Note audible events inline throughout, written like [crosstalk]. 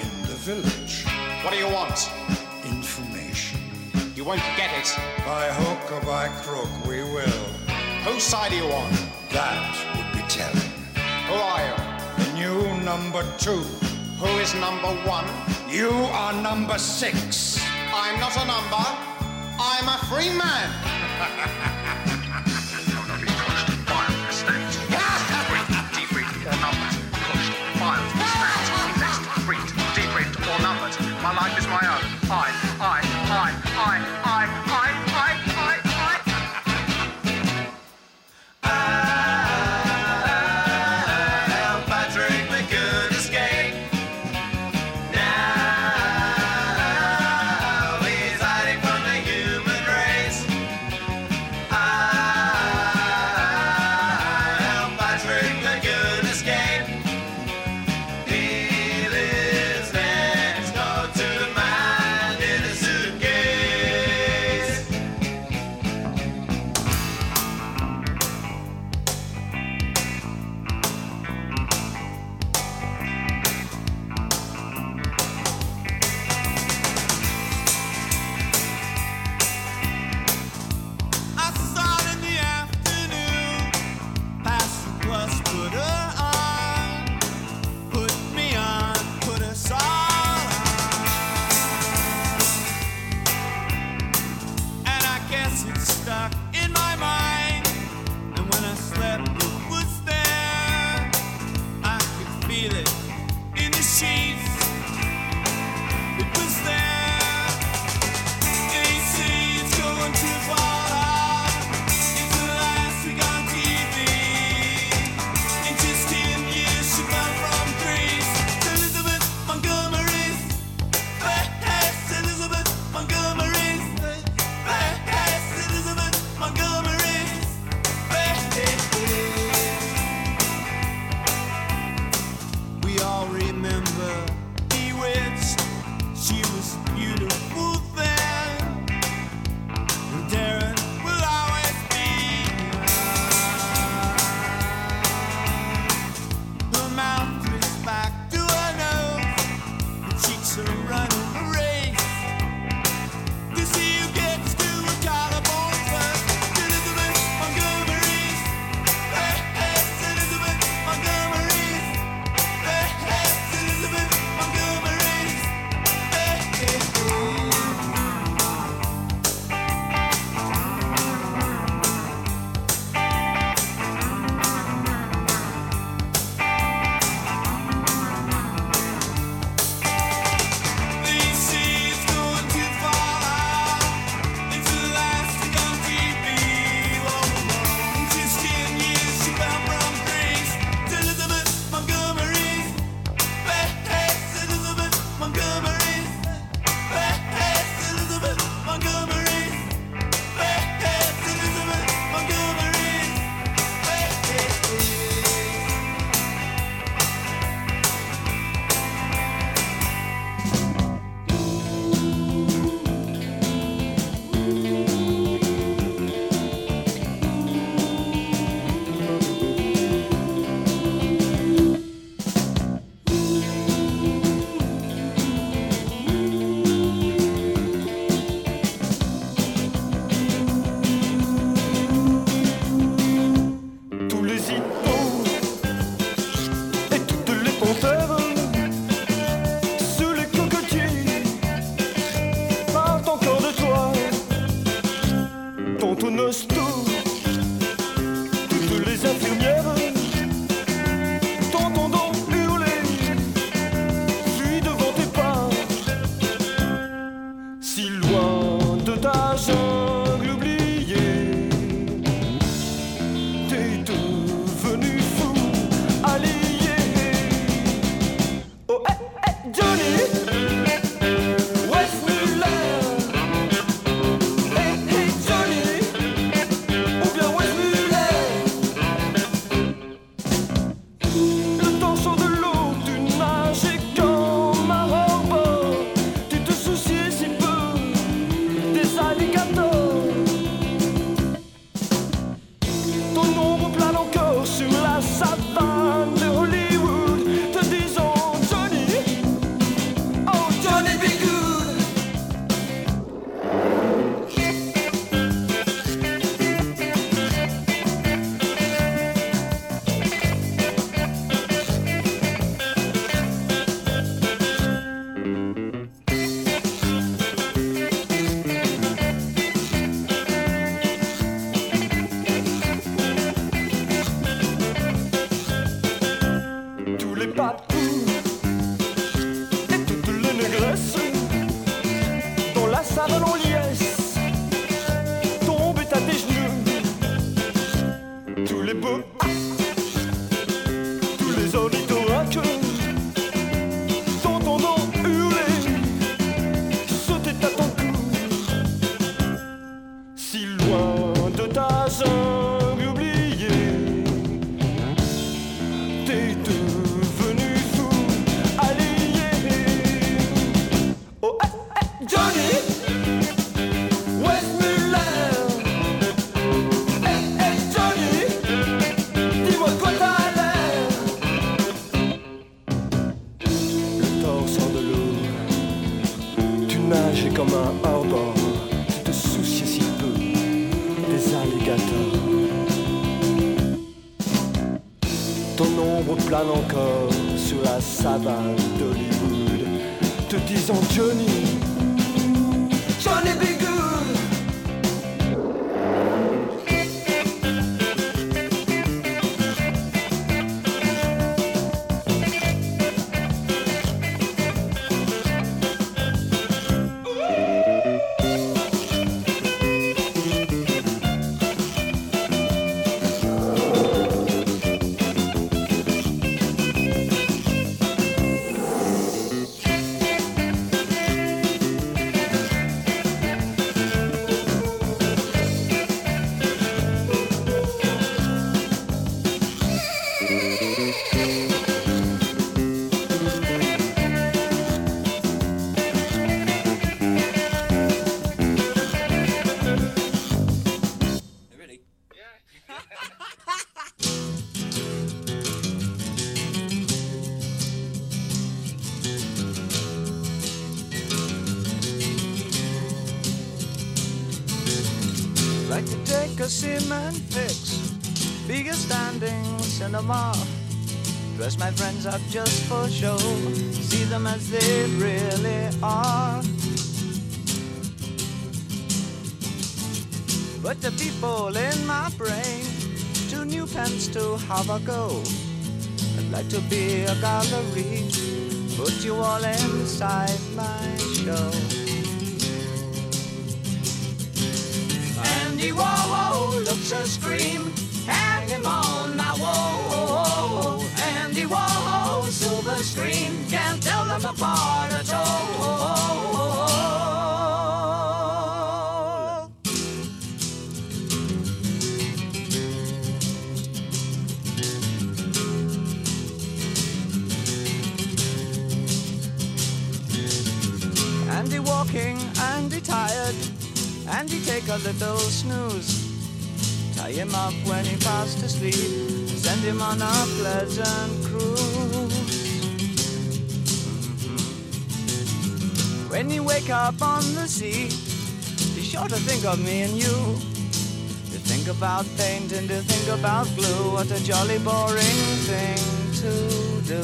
in the village. What do you want? Information. You won't get it. By hook or by crook, we will. Whose side are you on? That would be telling. Who are you? The new number two. Who is number one? You are number six. I'm not a number. I'm a free man. [laughs] la savane en liesse tombait à tes genoux. Tous les beaux a cement fix, bigger standing cinema. Dress my friends up just for show, see them as they really are. But the people in my brain, two new pens to have a go. I'd like to be a gallery, put you all inside my show. A scream, hang him on my wall. Andy Warhol, silver screen, can't tell them apart at all. Andy walking, Andy tired, Andy take a little snooze. Him up when he fast asleep, send him on a pleasant cruise. When you wake up on the sea, be sure to think of me and you. To think about paint and to think about glue, what a jolly boring thing to do.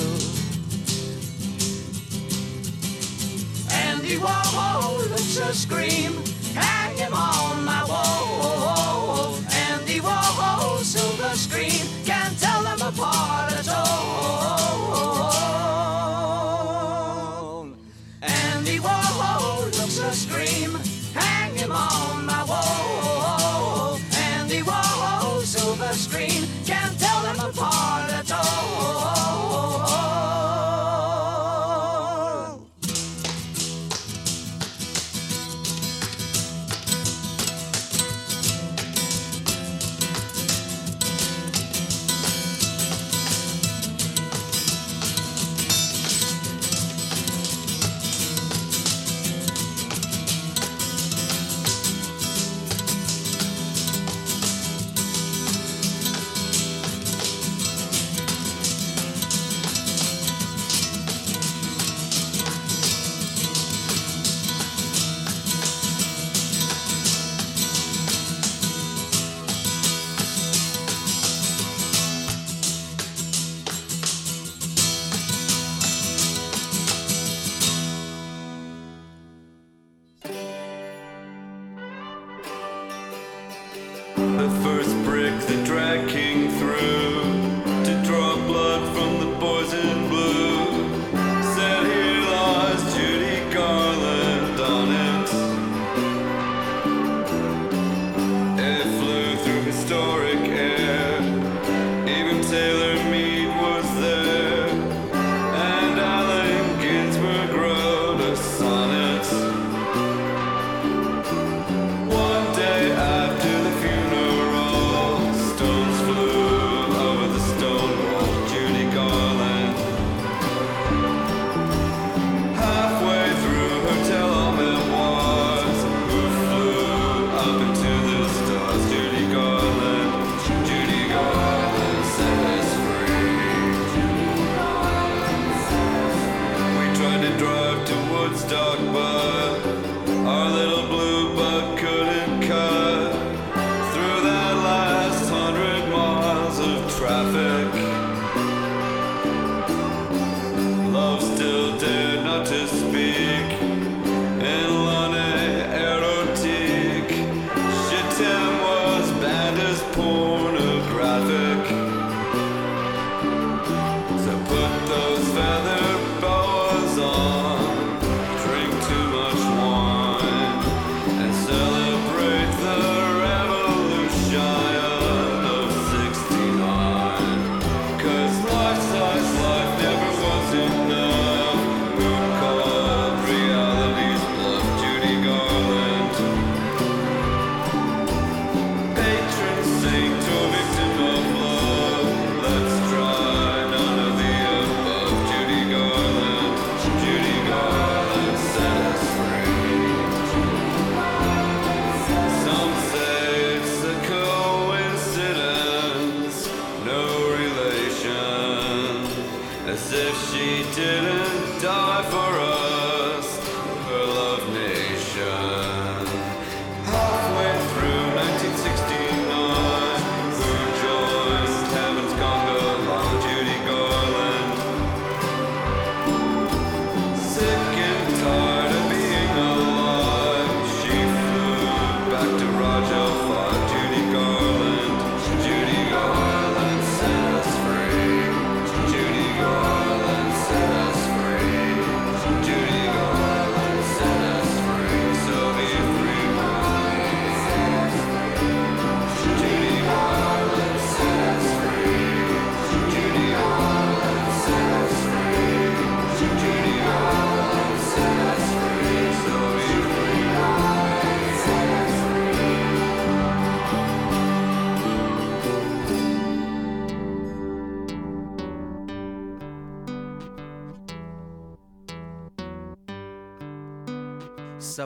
Andy Warhol looks a scream. Hang him on my wall.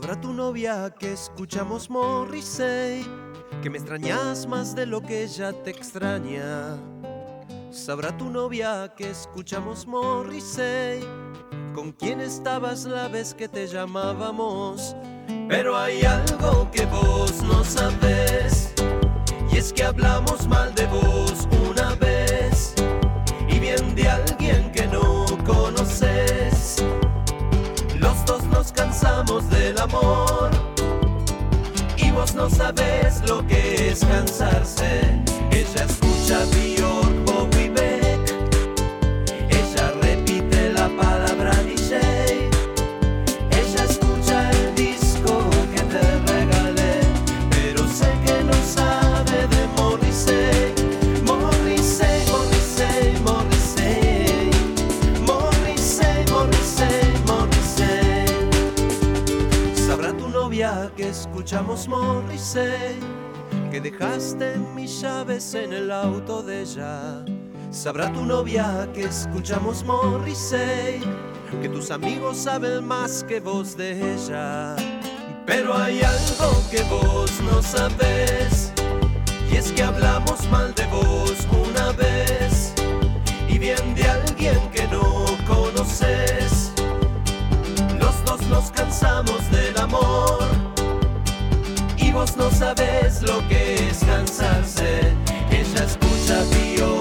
Sabrá tu novia que escuchamos Morrissey, que me extrañas más de lo que ella te extraña. Sabrá tu novia que escuchamos Morrissey, con quién estabas la vez que te llamábamos. Pero hay algo que vos no sabes, y es que hablamos mal de vos una cansamos del amor y vos no sabes lo que es cansarse. Ella escucha Bjork, escuchamos Morrissey, que dejaste mis llaves en el auto de ella. Sabrá tu novia que escuchamos Morrissey, que tus amigos saben más que vos de ella. Pero hay algo que vos no sabes, y es que hablamos mal de vos una vez, y bien de alguien que no conoces. Los dos nos cansamos del amor vos no sabes lo que es cansarse. Ella escucha Bjork,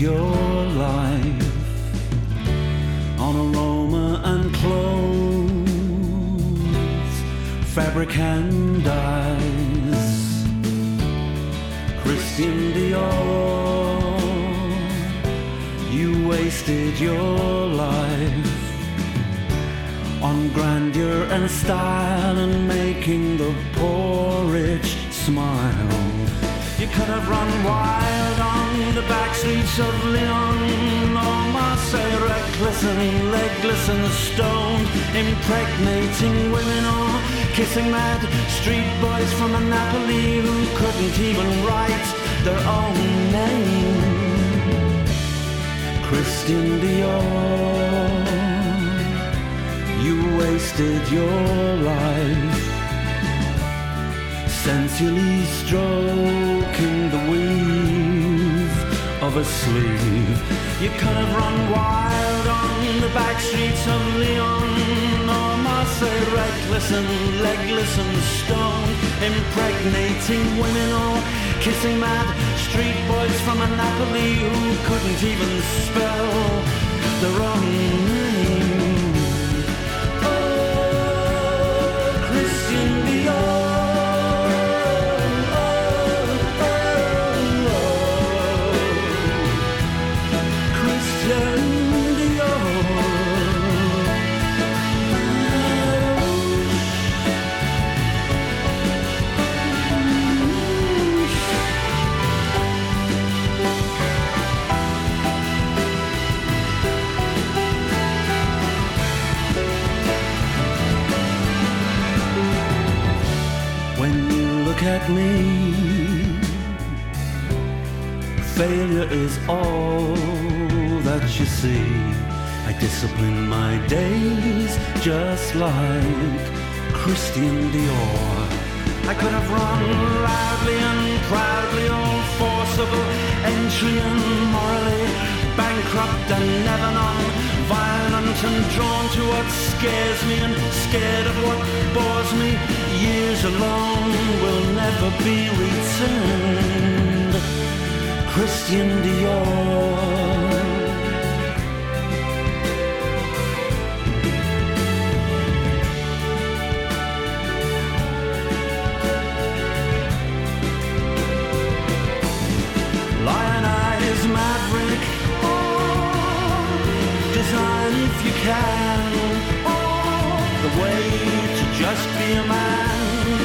your life on aroma and clothes, fabric and dyes. Christian Dior, you wasted your life on grandeur and style and making the poor rich smile. You could have run wild back streets of Leon or Marseille, reckless and legless and stoned, impregnating women or kissing mad street boys from Napoli who couldn't even write their own name. Christian Dior you wasted your life. Sensually stroking the weave of a sleeve. You could have run wild on the back streets of Lyon oh, or Marseille, reckless and legless and stoned, impregnating women or kissing mad street boys from Napoli who couldn't even spell their own name. Look at me, failure is all that you see. I discipline my days just like Christian Dior. I could have run loudly and proudly, all forcible entry and morally bankrupt and never known, violent and drawn to what scares me and scared of what bores me. Years alone will never be returned. Christian Dior. Lionize Design if you can. The way to just be a man.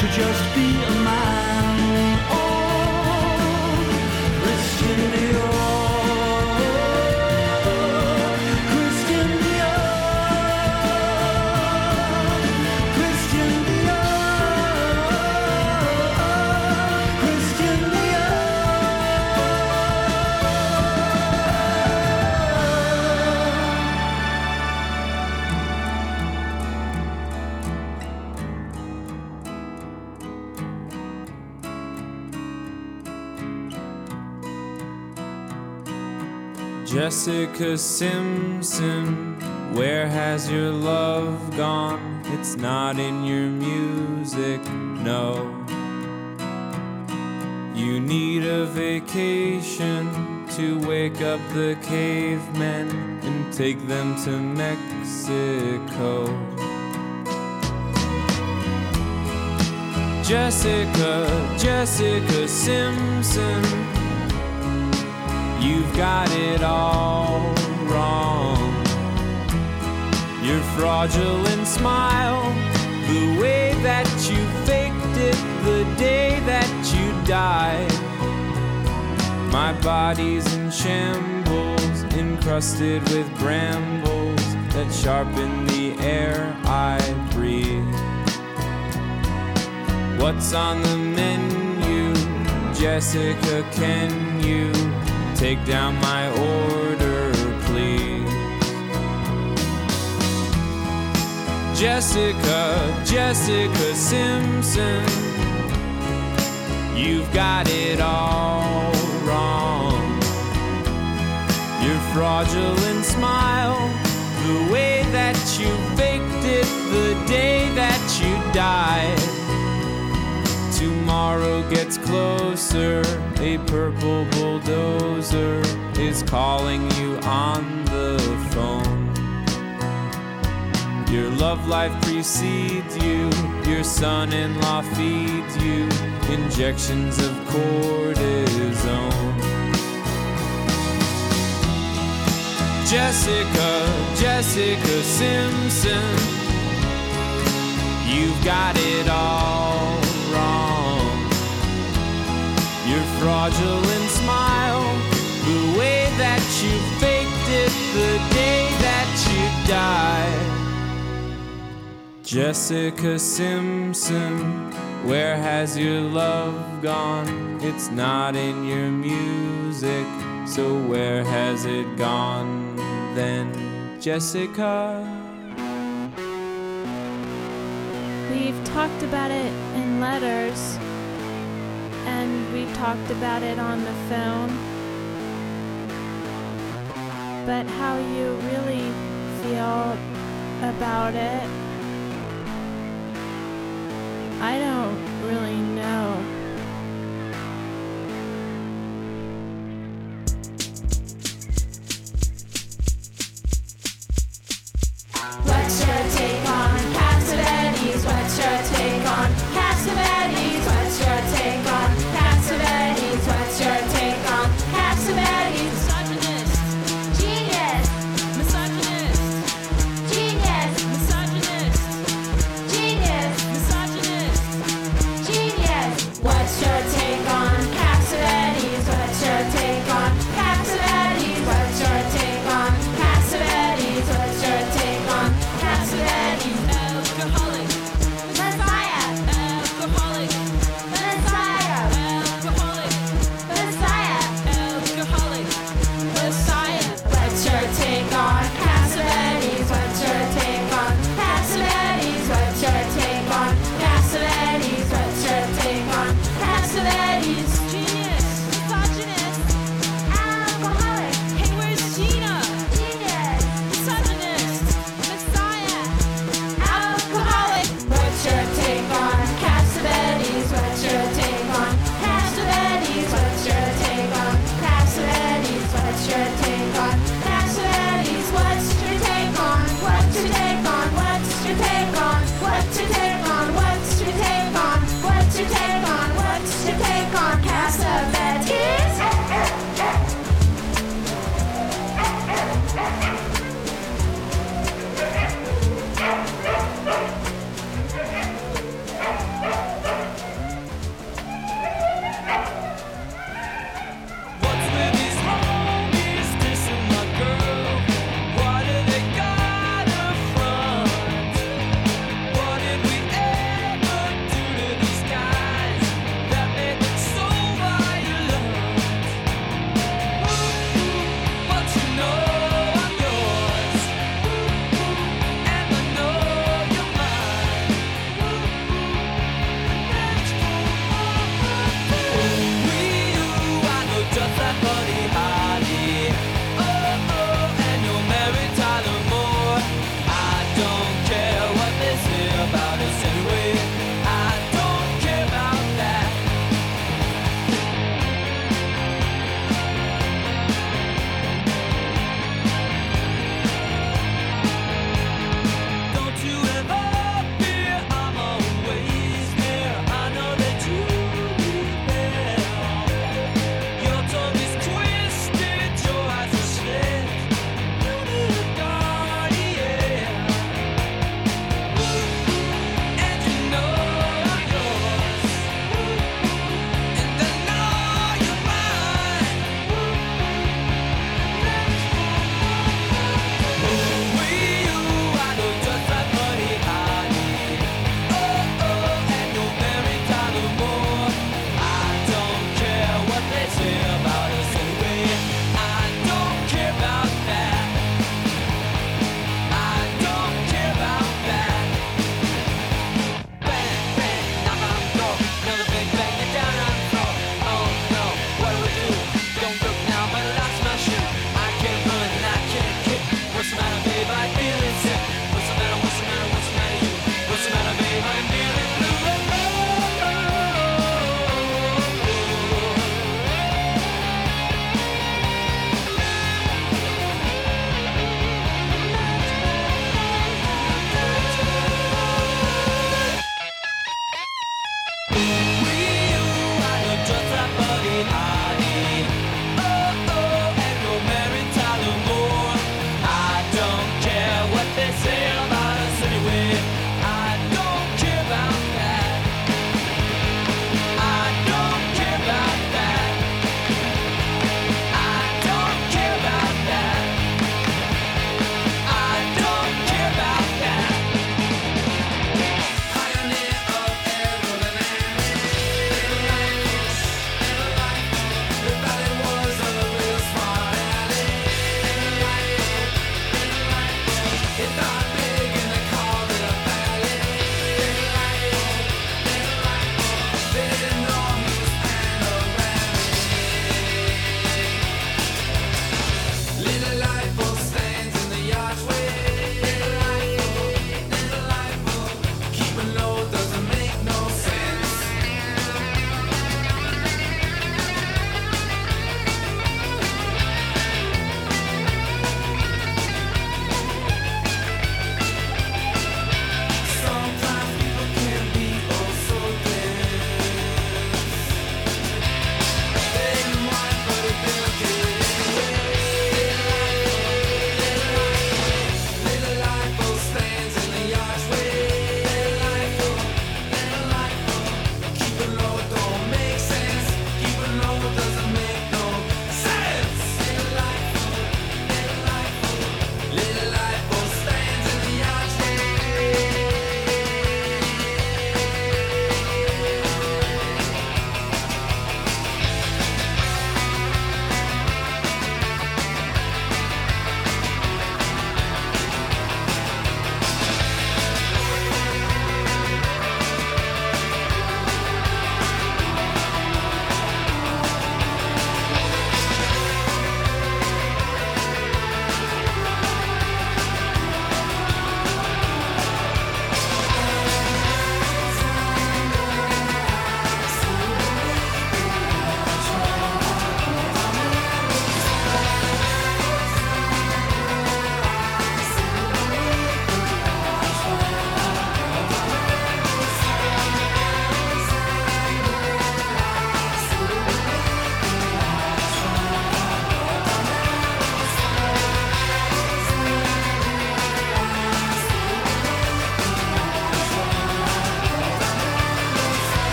To just be Jessica Simpson, where has your love gone? It's not in your music, no. You need a vacation to wake up the cavemen and take them to Mexico. Jessica, Jessica Simpson. You've got it all wrong. Your fraudulent smile, the way that you faked it the day that you died. My body's in shambles, encrusted with brambles that sharpen the air I breathe. What's on the menu? Jessica, can you take down my order, please? Jessica, Jessica Simpson, you've got it all wrong. Your fraudulent smile, the way that you faked it the day that you died. Tomorrow gets closer, a purple bulldozer is calling you on the phone. Your love life precedes you, your son in law feeds you injections of cortisone. Jessica, Jessica Simpson, you've got it all Your fraudulent smile, the way that you faked it the day that you died. Jessica Simpson, where has your love gone? It's not in your music, so where has it gone then, Jessica? We've talked about it in letters, we've talked about it on the phone. But how you really feel about it, I don't really know.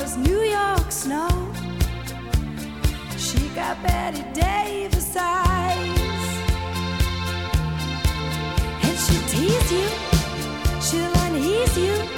as New York snow. She got Bette Davis eyes. And she'll tease you, she'll unease you.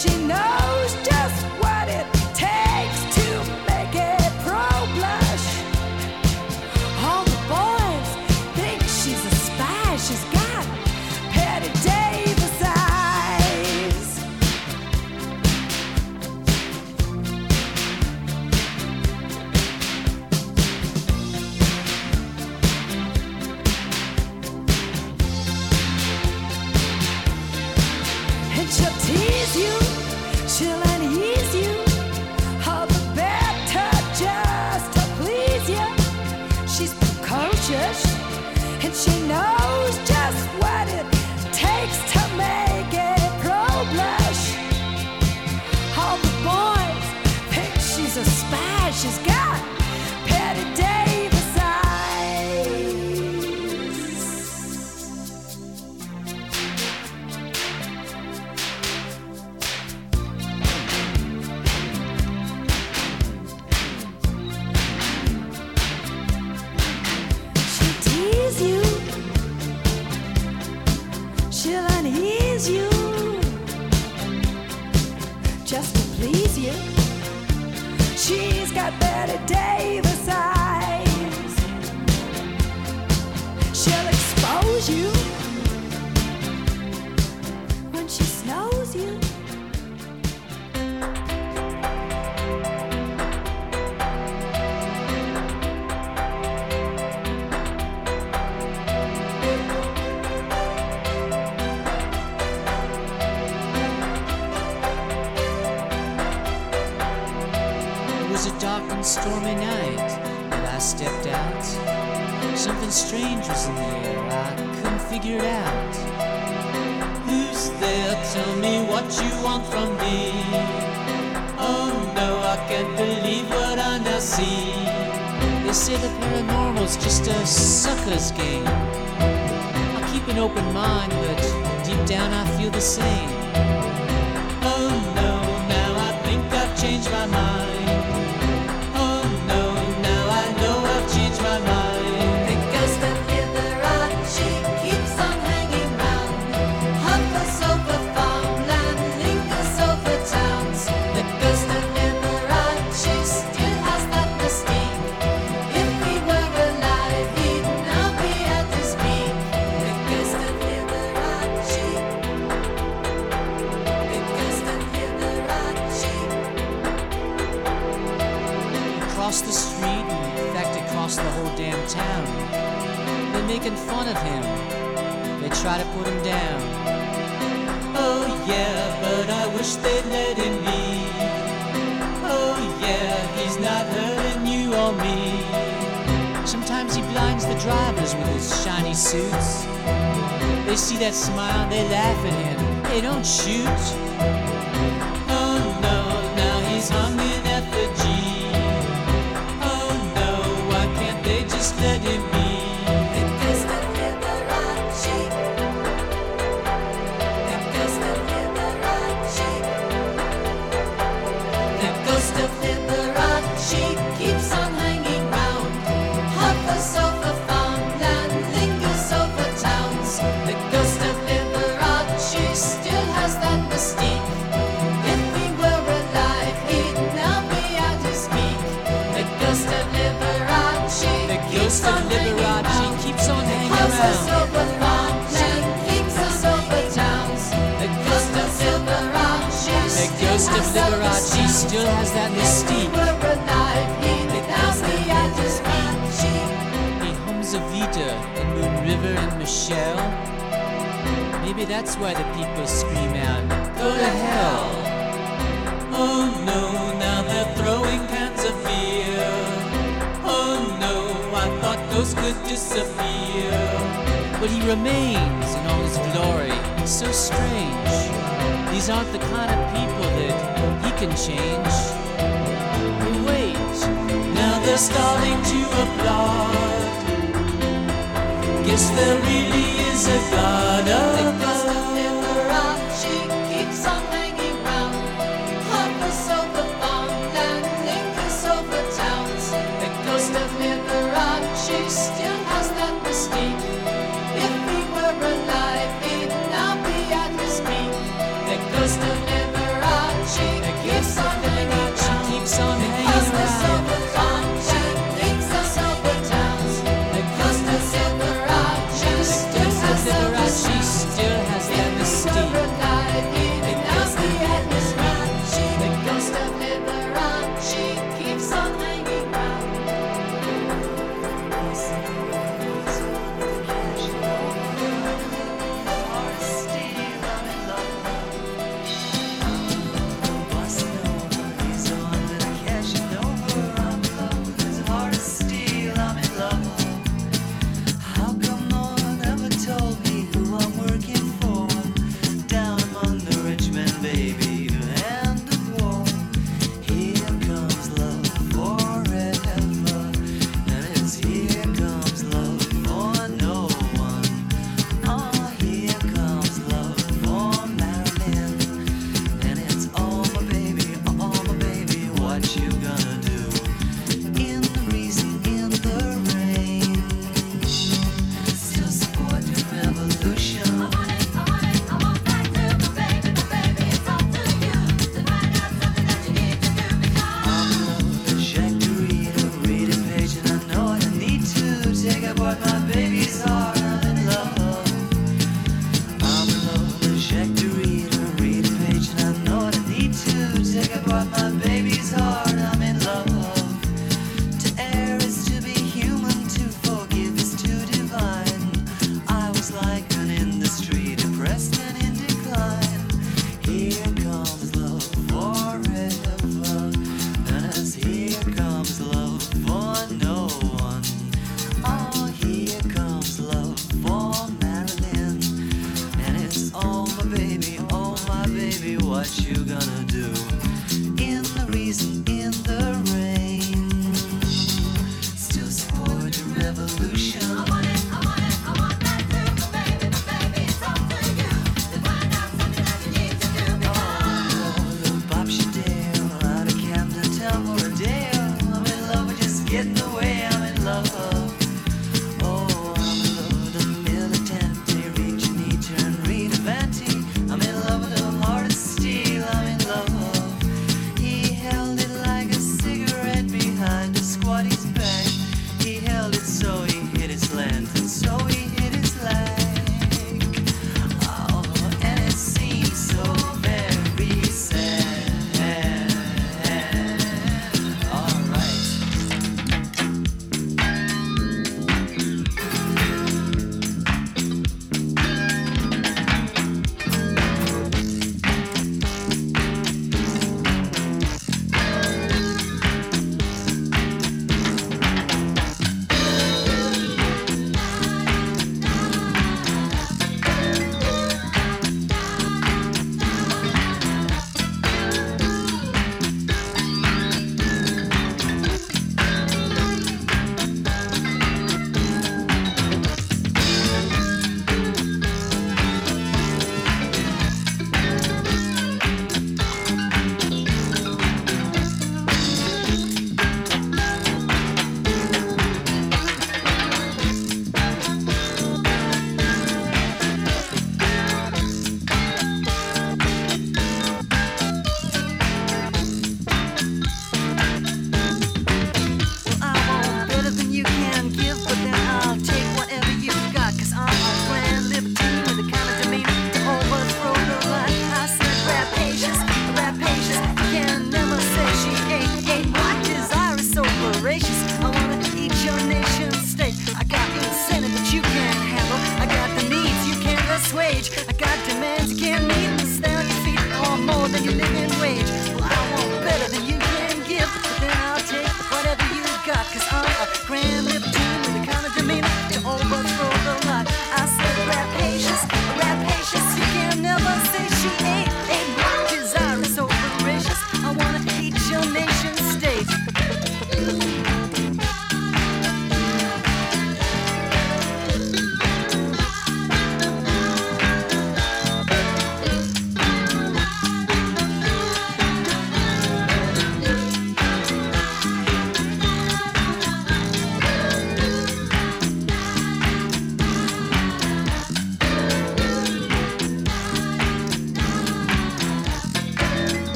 she knows. normal's just a sucker's game. I keep an open mind, but deep down I feel the same. Oh no, now I think I've changed my mind. drivers with his shiny suits. They see that smile, they laugh at him, they don't shoot. Oh no, now he's humming at the G. Oh no, why can't they just let him? ghost of Liberace still has that mystique. It comes the actor's He hums a Vita in Moon River and Michelle. Maybe that's why the people scream out, Go to hell! Oh no, now they're throwing Christ could disappear, but he remains in all his glory. So strange. These aren't the kind of people that he can change. But wait, now they're starting to applaud. Guess there really is a God above.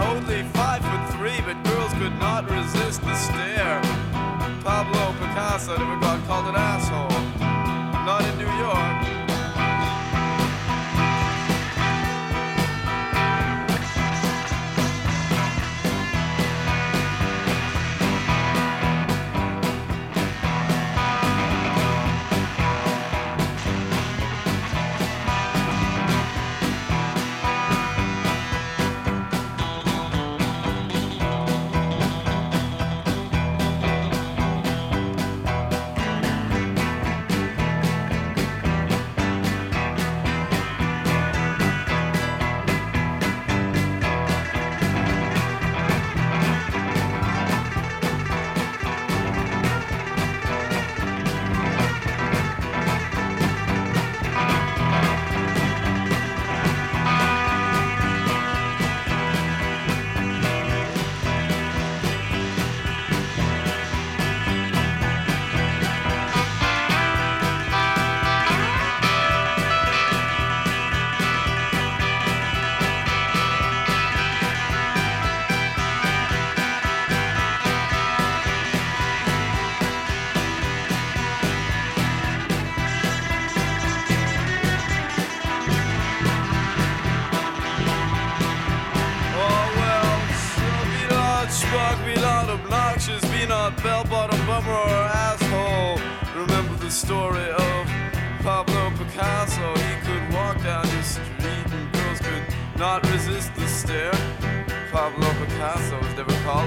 only five foot three, but girls could not resist the stare.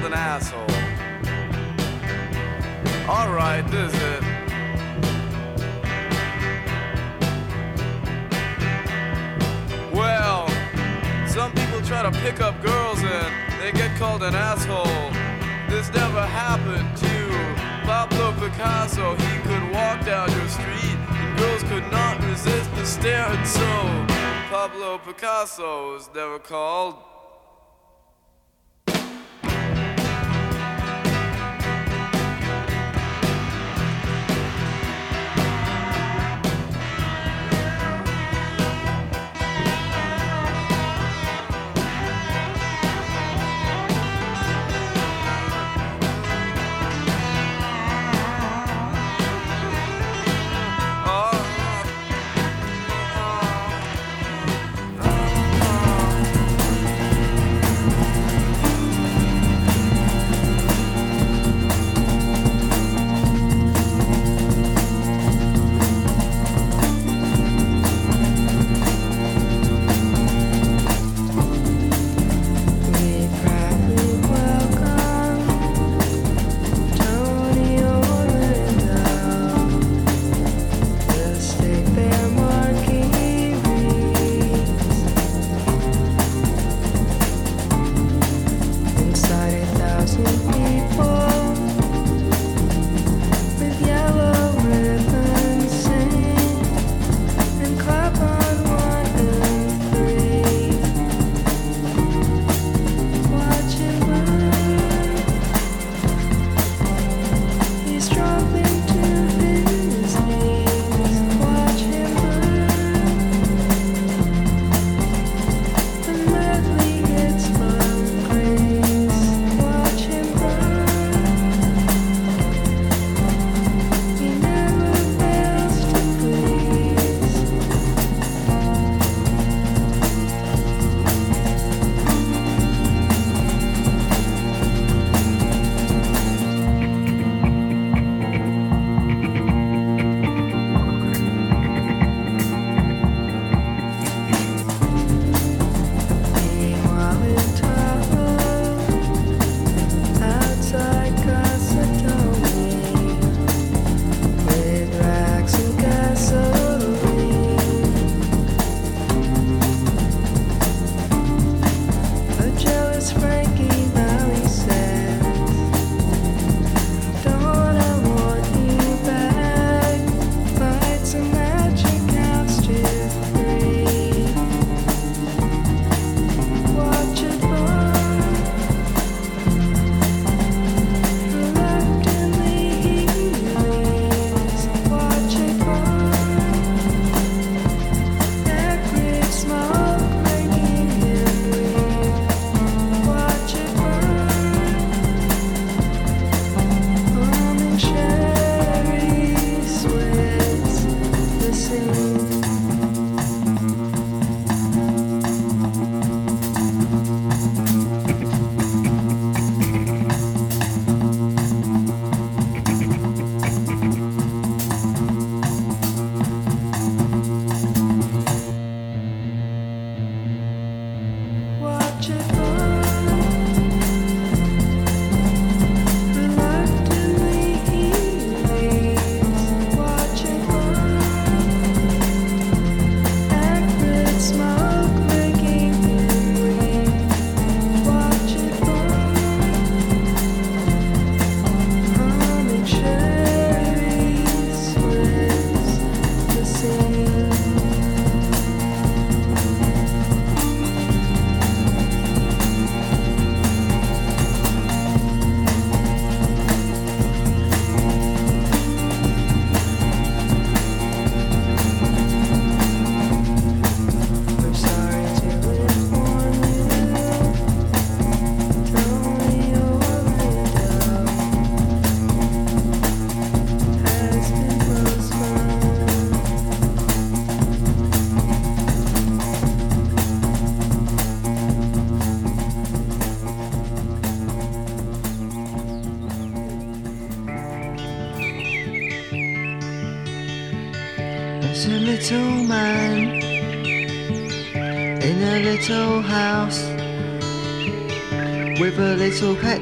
called an asshole. Alright, this is it. Well, some people try to pick up girls and they get called an asshole. This never happened to. Pablo Picasso, he could walk down your street and girls could not resist the stare and so Pablo Picasso was never called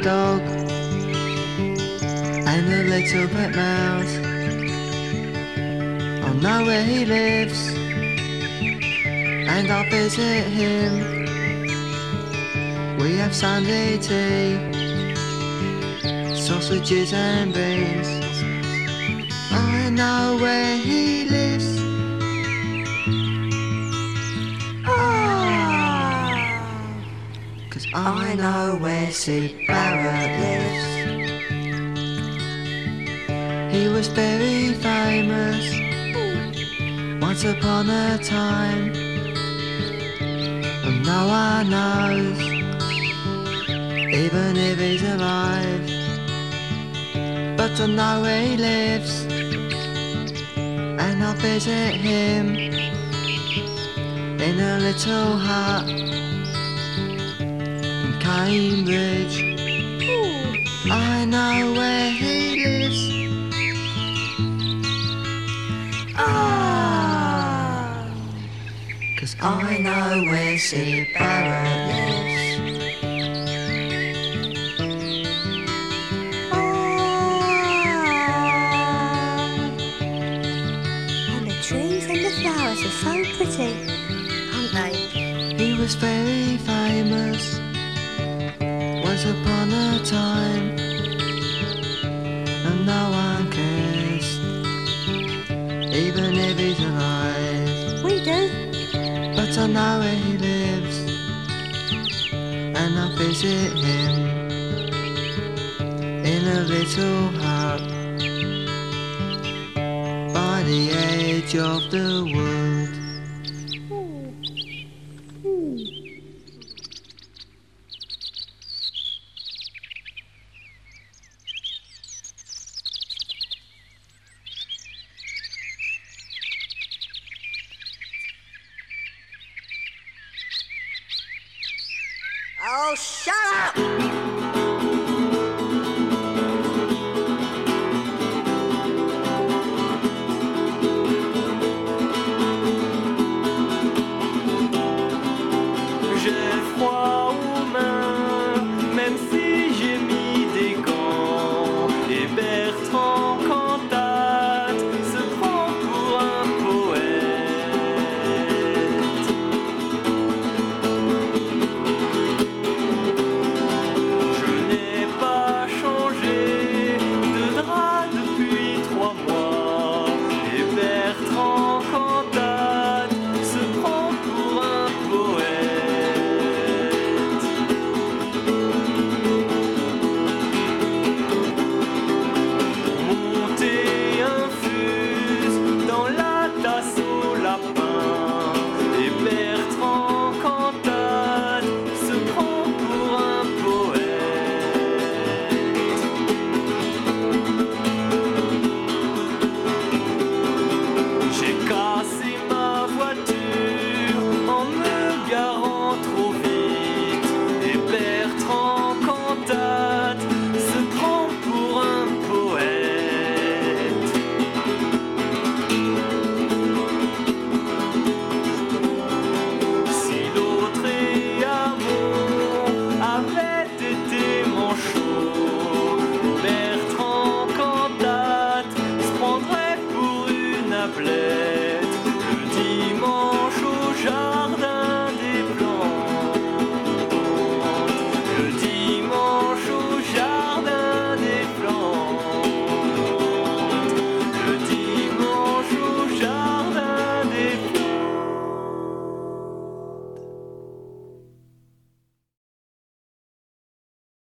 dog and a little pet mouse. I know where he lives and I'll visit him. We have Sunday tea, sausages and beans. I know where he lives. Ah. Cause I know where Sid He was very famous once upon a time, and no one knows, even if he's alive. But I know where he lives, and I'll visit him in a little hut in Cambridge. I know where he I know where Syd Barrett lives. And the trees and the flowers are so pretty, aren't they? He was very famous know where he lives, and I visit him in a little hut by the edge of the wood.